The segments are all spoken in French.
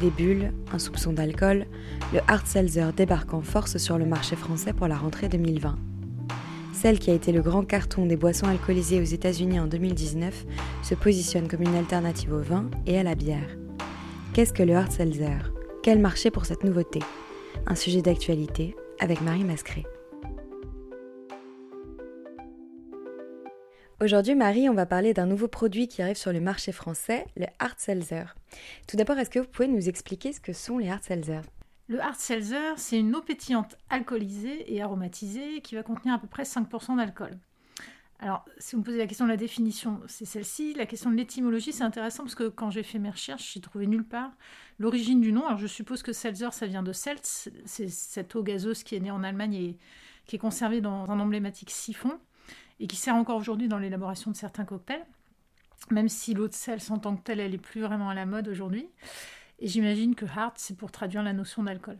des bulles, un soupçon d'alcool, le hard seltzer débarque en force sur le marché français pour la rentrée 2020. Celle qui a été le grand carton des boissons alcoolisées aux États-Unis en 2019 se positionne comme une alternative au vin et à la bière. Qu'est-ce que le hard seltzer? Quel marché pour cette nouveauté? Un sujet d'actualité avec Marie Mascré. Aujourd'hui, Marie, on va parler d'un nouveau produit qui arrive sur le marché français, le hard seltzer. Tout d'abord, est-ce que vous pouvez nous expliquer ce que sont les hard seltzer Le hard seltzer, c'est une eau pétillante alcoolisée et aromatisée qui va contenir à peu près 5% d'alcool. Alors, si vous me posez la question de la définition, c'est celle-ci. La question de l'étymologie, c'est intéressant parce que quand j'ai fait mes recherches, j'ai trouvé nulle part l'origine du nom. Alors, je suppose que seltzer, ça vient de Seltz, c'est cette eau gazeuse qui est née en Allemagne et qui est conservée dans un emblématique siphon et qui sert encore aujourd'hui dans l'élaboration de certains cocktails, même si l'eau de sel en tant que telle, elle n'est plus vraiment à la mode aujourd'hui. Et j'imagine que hard, c'est pour traduire la notion d'alcool.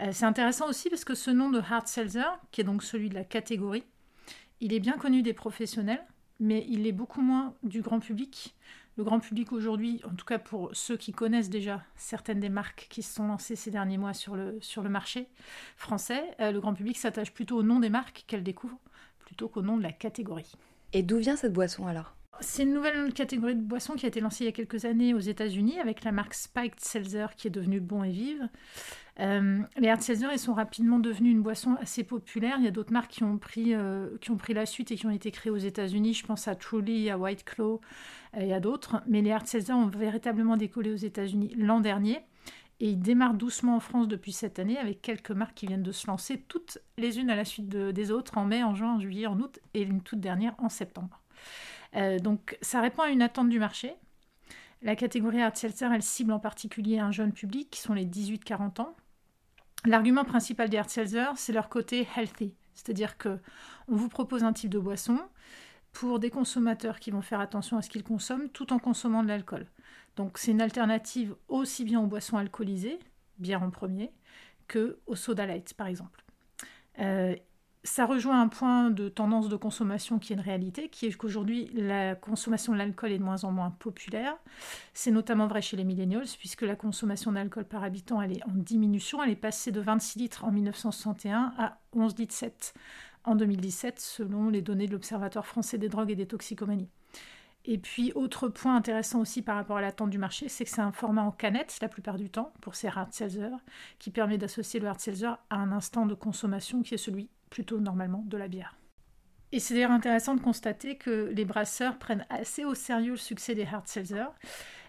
Euh, c'est intéressant aussi parce que ce nom de hard seltzer, qui est donc celui de la catégorie, il est bien connu des professionnels, mais il est beaucoup moins du grand public. Le grand public aujourd'hui, en tout cas pour ceux qui connaissent déjà certaines des marques qui se sont lancées ces derniers mois sur le, sur le marché français, euh, le grand public s'attache plutôt au nom des marques qu'elle découvre plutôt qu'au nom de la catégorie. Et d'où vient cette boisson alors? C'est une nouvelle catégorie de boisson qui a été lancée il y a quelques années aux États-Unis avec la marque Spiked Seltzer qui est devenue Bon et Vive. Euh, les hard seltzer ils sont rapidement devenus une boisson assez populaire. Il y a d'autres marques qui ont, pris, euh, qui ont pris la suite et qui ont été créées aux États-Unis. Je pense à Truly, à White Claw et à d'autres. Mais les hard seltzer ont véritablement décollé aux États-Unis l'an dernier. Et il démarre doucement en France depuis cette année avec quelques marques qui viennent de se lancer, toutes les unes à la suite des autres, en mai, en juin, en juillet, en août et une toute dernière en septembre. Euh, donc ça répond à une attente du marché. La catégorie Hard Seltzer, elle cible en particulier un jeune public qui sont les 18-40 ans. L'argument principal des Hard Seltzer, c'est leur côté healthy, c'est-à-dire que on vous propose un type de boisson pour des consommateurs qui vont faire attention à ce qu'ils consomment tout en consommant de l'alcool. Donc c'est une alternative aussi bien aux boissons alcoolisées, bière en premier, que au soda light par exemple. Euh, ça rejoint un point de tendance de consommation qui est une réalité, qui est qu'aujourd'hui la consommation de l'alcool est de moins en moins populaire. C'est notamment vrai chez les millennials, puisque la consommation d'alcool par habitant elle est en diminution. Elle est passée de 26 litres en 1961 à 11 litres 7 en 2017, selon les données de l'Observatoire français des drogues et des toxicomanies. Et puis, autre point intéressant aussi par rapport à l'attente du marché, c'est que c'est un format en canette la plupart du temps pour ces hard seltzer, qui permet d'associer le hard seltzer à un instant de consommation qui est celui plutôt normalement de la bière. Et c'est d'ailleurs intéressant de constater que les brasseurs prennent assez au sérieux le succès des hard seltzer.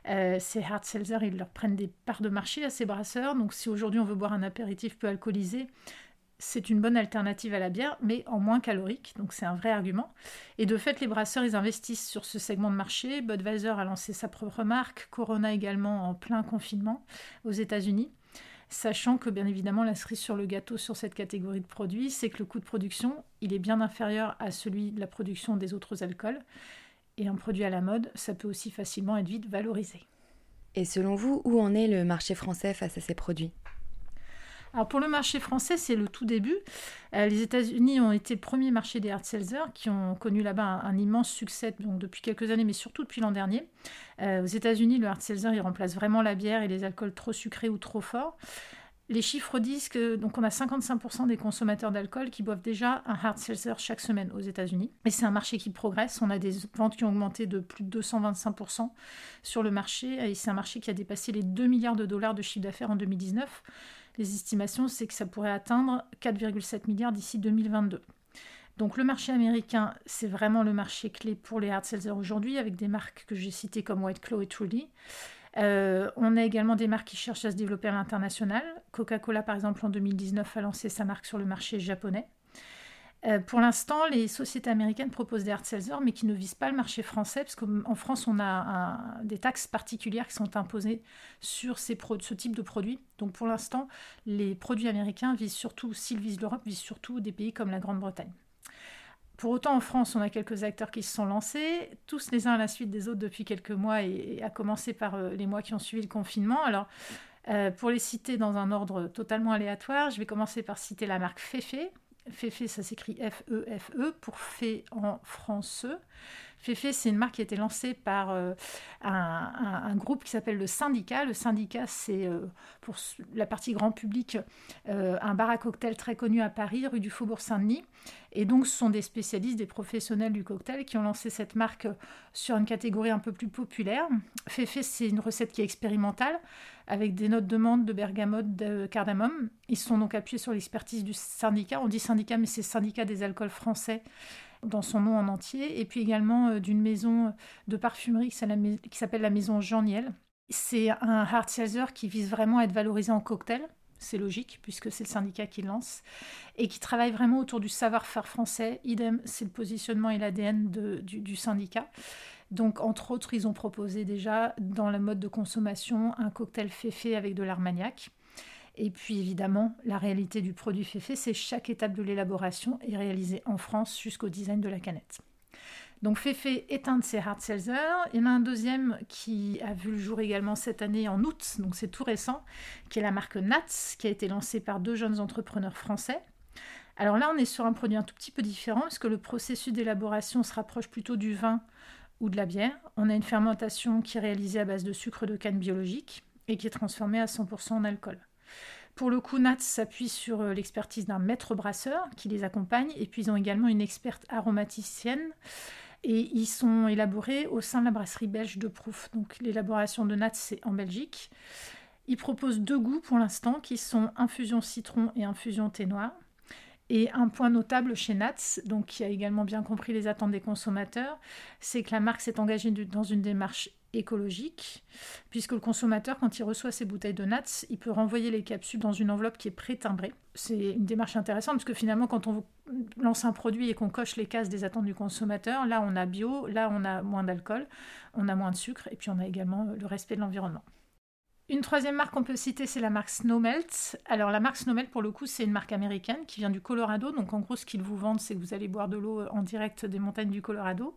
Euh, ces hard seltzer, ils leur prennent des parts de marché à ces brasseurs. Donc si aujourd'hui on veut boire un apéritif peu alcoolisé, c'est une bonne alternative à la bière, mais en moins calorique, donc c'est un vrai argument. Et de fait, les brasseurs, ils investissent sur ce segment de marché. Budweiser a lancé sa propre marque, Corona également en plein confinement aux États-Unis. Sachant que bien évidemment la cerise sur le gâteau sur cette catégorie de produits, c'est que le coût de production, il est bien inférieur à celui de la production des autres alcools. Et un produit à la mode, ça peut aussi facilement être vite valorisé. Et selon vous, où en est le marché français face à ces produits? Alors pour le marché français, c'est le tout début. Euh, les États-Unis ont été le premier marché des hard seltzer qui ont connu là-bas un, immense succès depuis quelques années, mais surtout depuis l'an dernier. Euh, aux États-Unis, le hard seltzer il remplace vraiment la bière et les alcools trop sucrés ou trop forts. Les chiffres disent que donc on a 55% des consommateurs d'alcool qui boivent déjà un hard seltzer chaque semaine aux États-Unis. Et c'est un marché qui progresse. On a des ventes qui ont augmenté de plus de 225% sur le marché. Et c'est un marché qui a dépassé les 2 milliards de dollars de chiffre d'affaires en 2019. Les estimations, c'est que ça pourrait atteindre 4,7 milliards d'ici 2022. Donc le marché américain, c'est vraiment le marché clé pour les hard seltzer aujourd'hui, avec des marques que j'ai citées comme White Claw et Truly. Euh, on a également des marques qui cherchent à se développer à l'international. Coca-Cola, par exemple, en 2019, a lancé sa marque sur le marché japonais. Euh, pour l'instant, les sociétés américaines proposent des hard seltzers, mais qui ne visent pas le marché français, parce qu'en France, on a des taxes particulières qui sont imposées sur ce type de produits. Donc pour l'instant, les produits américains visent surtout, s'ils visent l'Europe, visent surtout des pays comme la Grande-Bretagne. Pour autant, en France, on a quelques acteurs qui se sont lancés, tous les uns à la suite des autres depuis quelques mois, et, à commencer par euh, les mois qui ont suivi le confinement. Alors, euh, pour les citer dans un ordre totalement aléatoire, je vais commencer par citer la marque Fefe, Fefe, ça s'écrit F-E-F-E, -E, pour Fait en français. Fefe, c'est une marque qui a été lancée par euh, un, groupe qui s'appelle le Syndicat. Le Syndicat, c'est euh, pour la partie grand public euh, un bar à cocktail très connu à Paris, rue du Faubourg Saint-Denis. Et donc, ce sont des spécialistes, des professionnels du cocktail qui ont lancé cette marque sur une catégorie un peu plus populaire. Fefe, c'est une recette qui est expérimentale avec des notes de menthe, de bergamote, de cardamome. Ils sont donc appuyés sur l'expertise du syndicat. On dit syndicat, mais c'est syndicat des alcools français dans son nom en entier, et puis également euh, d'une maison de parfumerie qui s'appelle la maison Jean Niel. C'est un hard seltzer qui vise vraiment à être valorisé en cocktail, c'est logique puisque c'est le syndicat qui lance, et qui travaille vraiment autour du savoir-faire français. Idem, c'est le positionnement et l'ADN du, du, syndicat. Donc, entre autres, ils ont proposé déjà dans le mode de consommation un cocktail féfé avec de l'armagnac. Et puis évidemment, la réalité du produit fait c'est chaque étape de l'élaboration est réalisée en France jusqu'au design de la canette. Donc Féfé est un de ces hard seltzers. Il y en a un deuxième qui a vu le jour également cette année en août, donc c'est tout récent, qui est la marque Nats, qui a été lancée par deux jeunes entrepreneurs français. Alors là, on est sur un produit un tout petit peu différent, parce que le processus d'élaboration se rapproche plutôt du vin ou de la bière. On a une fermentation qui est réalisée à base de sucre de canne biologique et qui est transformée à 100% en alcool. Pour le coup, Nats s'appuie sur euh, l'expertise d'un maître brasseur qui les accompagne, et puis ils ont également une experte aromaticienne. Et ils sont élaborés au sein de la brasserie belge de Prouf. Donc l'élaboration de Nats, c'est en Belgique. Ils proposent deux goûts pour l'instant, qui sont infusion citron et infusion thé noir. Et un point notable chez Nats, donc qui a également bien compris les attentes des consommateurs, c'est que la marque s'est engagée dans une démarche écologique, puisque le consommateur, quand il reçoit ses bouteilles de Nats, il peut renvoyer les capsules dans une enveloppe qui est pré-timbrée. C'est une démarche intéressante, parce que finalement, quand on lance un produit et qu'on coche les cases des attentes du consommateur, là on a bio, là on a moins d'alcool, on a moins de sucre, et puis on a également le respect de l'environnement. Une troisième marque qu'on peut citer, c'est la marque Snowmelt. Alors la marque Snowmelt, pour le coup, c'est une marque américaine qui vient du Colorado. Donc en gros, ce qu'ils vous vendent, c'est que vous allez boire de l'eau en direct des montagnes du Colorado.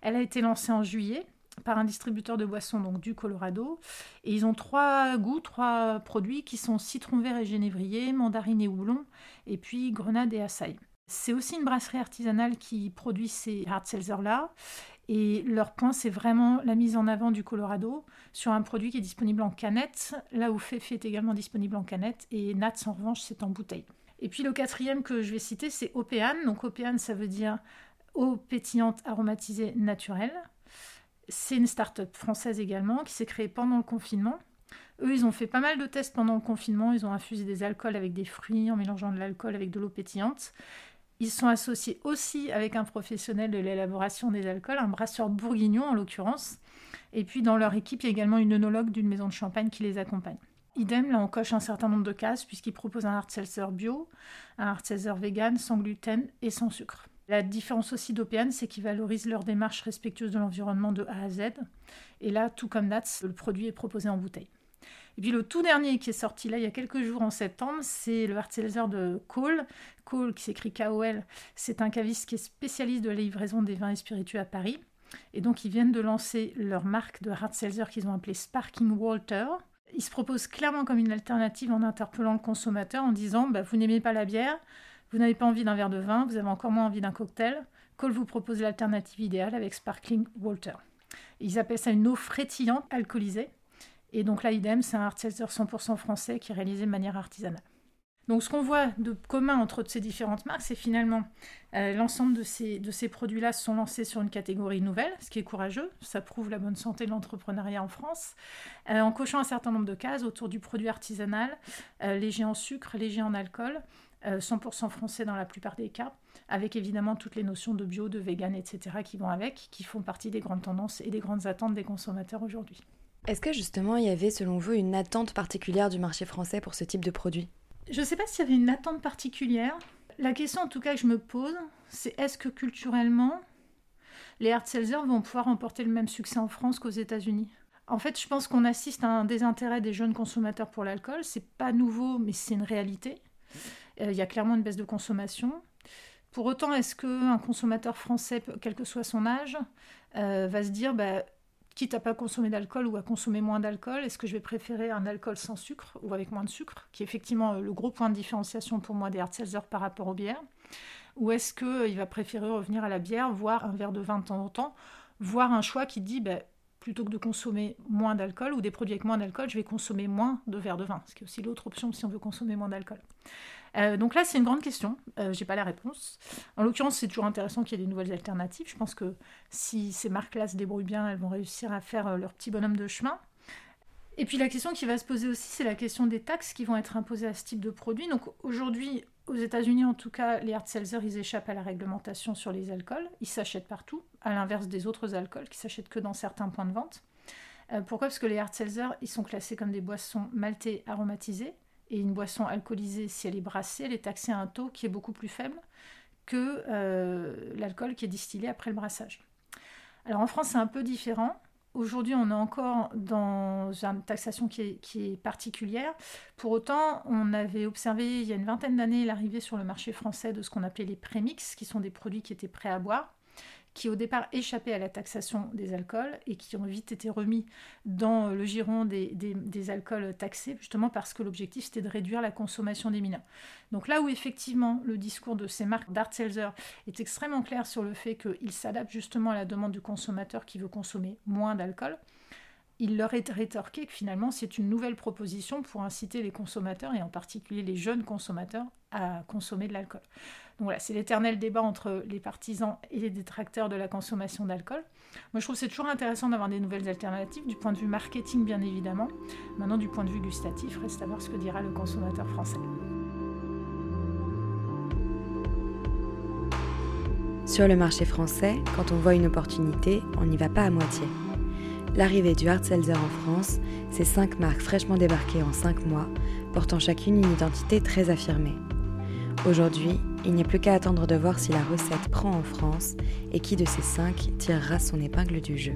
Elle a été lancée en juillet par un distributeur de boissons donc du Colorado. Et ils ont trois goûts, trois produits qui sont citron vert et génévrier, mandarine et houblon, et puis grenade et açaï. C'est aussi une brasserie artisanale qui produit ces hard seltzers-là. Et leur point, c'est vraiment la mise en avant du Colorado sur un produit qui est disponible en canette, là où Fefe est également disponible en canette, et Nats, en revanche, c'est en bouteille. Et puis le quatrième que je vais citer, c'est Opéane. Donc Opéane, ça veut dire eau pétillante aromatisée naturelle. C'est une start-up française également qui s'est créée pendant le confinement. Eux, ils ont fait pas mal de tests pendant le confinement. Ils ont infusé des alcools avec des fruits en mélangeant de l'alcool avec de l'eau pétillante. Ils sont associés aussi avec un professionnel de l'élaboration des alcools, un brasseur bourguignon en l'occurrence. Et puis dans leur équipe, il y a également une œnologue d'une maison de champagne qui les accompagne. Idem, là on coche un certain nombre de cases puisqu'ils proposent un hard seltzer bio, un hard seltzer vegan, sans gluten et sans sucre. La différence aussi d'OPN, c'est qu'ils valorisent leur démarche respectueuse de l'environnement de A à Z. Et là, tout comme Nats, le produit est proposé en bouteille. Et puis le tout dernier qui est sorti là il y a quelques jours en septembre, c'est le hard de Cole. Cole qui s'écrit KOL, c'est un caviste qui est spécialiste de la livraison des vins et spiritueux à Paris. Et donc ils viennent de lancer leur marque de hard qu'ils ont appelée Sparking Walter. Ils se proposent clairement comme une alternative en interpellant le consommateur en disant bah, vous n'aimez pas la bière, vous n'avez pas envie d'un verre de vin, vous avez encore moins envie d'un cocktail. Cole vous propose l'alternative idéale avec Sparkling Walter. Ils appellent ça une eau frétillante alcoolisée. Et donc là, idem, c'est un seltzer 100% français qui est réalisé de manière artisanale. Donc ce qu'on voit de commun entre ces différentes marques, c'est finalement euh, l'ensemble de ces, produits-là sont lancés sur une catégorie nouvelle, ce qui est courageux, ça prouve la bonne santé de l'entrepreneuriat en France, euh, en cochant un certain nombre de cases autour du produit artisanal, euh, léger en sucre, léger en alcool, 100% français dans la plupart des cas, avec évidemment toutes les notions de bio, de vegan, etc. qui vont avec, qui font partie des grandes tendances et des grandes attentes des consommateurs aujourd'hui. Est-ce que justement il y avait selon vous une attente particulière du marché français pour ce type de produit? Je ne sais pas s'il y avait une attente particulière. la question en tout cas que je me pose, c'est est-ce que culturellement, les hard seltzers vont pouvoir remporter le même succès en France qu'aux États-Unis? En fait, je pense qu'on assiste à un désintérêt des jeunes consommateurs pour l'alcool. C'est pas nouveau, mais c'est une réalité. Euh, il y a clairement une baisse de consommation. Pour autant, est-ce qu'un consommateur français, quel que soit son âge, euh, va se dire, bah, quitte à pas consommer d'alcool ou à consommer moins d'alcool, est-ce que je vais préférer un alcool sans sucre ou avec moins de sucre, qui est effectivement le gros point de différenciation pour moi des hard par rapport aux bières, ou est-ce qu'il va préférer revenir à la bière, voire un verre de vin de temps en temps, voire un choix qui dit, bah, plutôt que de consommer moins d'alcool ou des produits avec moins d'alcool, je vais consommer moins de verres de vin, ce qui est aussi l'autre option si on veut consommer moins d'alcool. Euh, donc là, c'est une grande question. Euh, j'ai pas la réponse. En l'occurrence, c'est toujours intéressant qu'il y ait des nouvelles alternatives. Je pense que si ces marques-là se débrouillent bien, elles vont réussir à faire euh, leur petit bonhomme de chemin. Et puis la question qui va se poser aussi, c'est la question des taxes qui vont être imposées à ce type de produit. Donc aujourd'hui, aux États-Unis en tout cas, les hard seltzers, ils échappent à la réglementation sur les alcools. Ils s'achètent partout, à l'inverse des autres alcools qui s'achètent que dans certains points de vente. pourquoi? Parce que les hard seltzers, ils sont classés comme des boissons maltées aromatisées. Et une boisson alcoolisée, si elle est brassée, elle est taxée à un taux qui est beaucoup plus faible que euh, l'alcool qui est distillé après le brassage. Alors en France, c'est un peu différent. Aujourd'hui, on est encore dans une taxation qui est, qui est, particulière. Pour autant, on avait observé il y a une vingtaine d'années l'arrivée sur le marché français de ce qu'on appelait les prémix, qui sont des produits qui étaient prêts à boire qui au départ échappaient à la taxation des alcools et qui ont vite été remis dans le giron des, alcools taxés, justement parce que l'objectif c'était de réduire la consommation des mineurs. Donc là où effectivement le discours de ces marques d'Art Seltzer est extrêmement clair sur le fait qu'ils s'adaptent justement à la demande du consommateur qui veut consommer moins d'alcool, il leur est rétorqué que finalement c'est une nouvelle proposition pour inciter les consommateurs, et en particulier les jeunes consommateurs, à consommer de l'alcool. Donc voilà, c'est l'éternel débat entre les partisans et les détracteurs de la consommation d'alcool. Moi je trouve c'est toujours intéressant d'avoir des nouvelles alternatives, du point de vue marketing bien évidemment. Maintenant du point de vue gustatif, reste à voir ce que dira le consommateur français. Sur le marché français, quand on voit une opportunité, on n'y va pas à moitié. L'arrivée du hard seltzer en France, c'est cinq marques fraîchement débarquées en cinq mois, portant chacune une identité très affirmée. Aujourd'hui, il n'y a plus qu'à attendre de voir si la recette prend en France et qui de ces cinq tirera son épingle du jeu.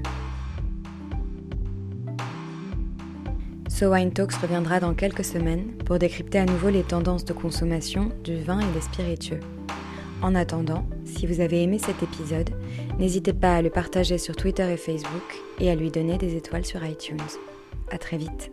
So Wine Talks reviendra dans quelques semaines pour décrypter à nouveau les tendances de consommation du vin et des spiritueux. En attendant, si vous avez aimé cet épisode, n'hésitez pas à le partager sur Twitter et Facebook et à lui donner des étoiles sur iTunes. À très vite.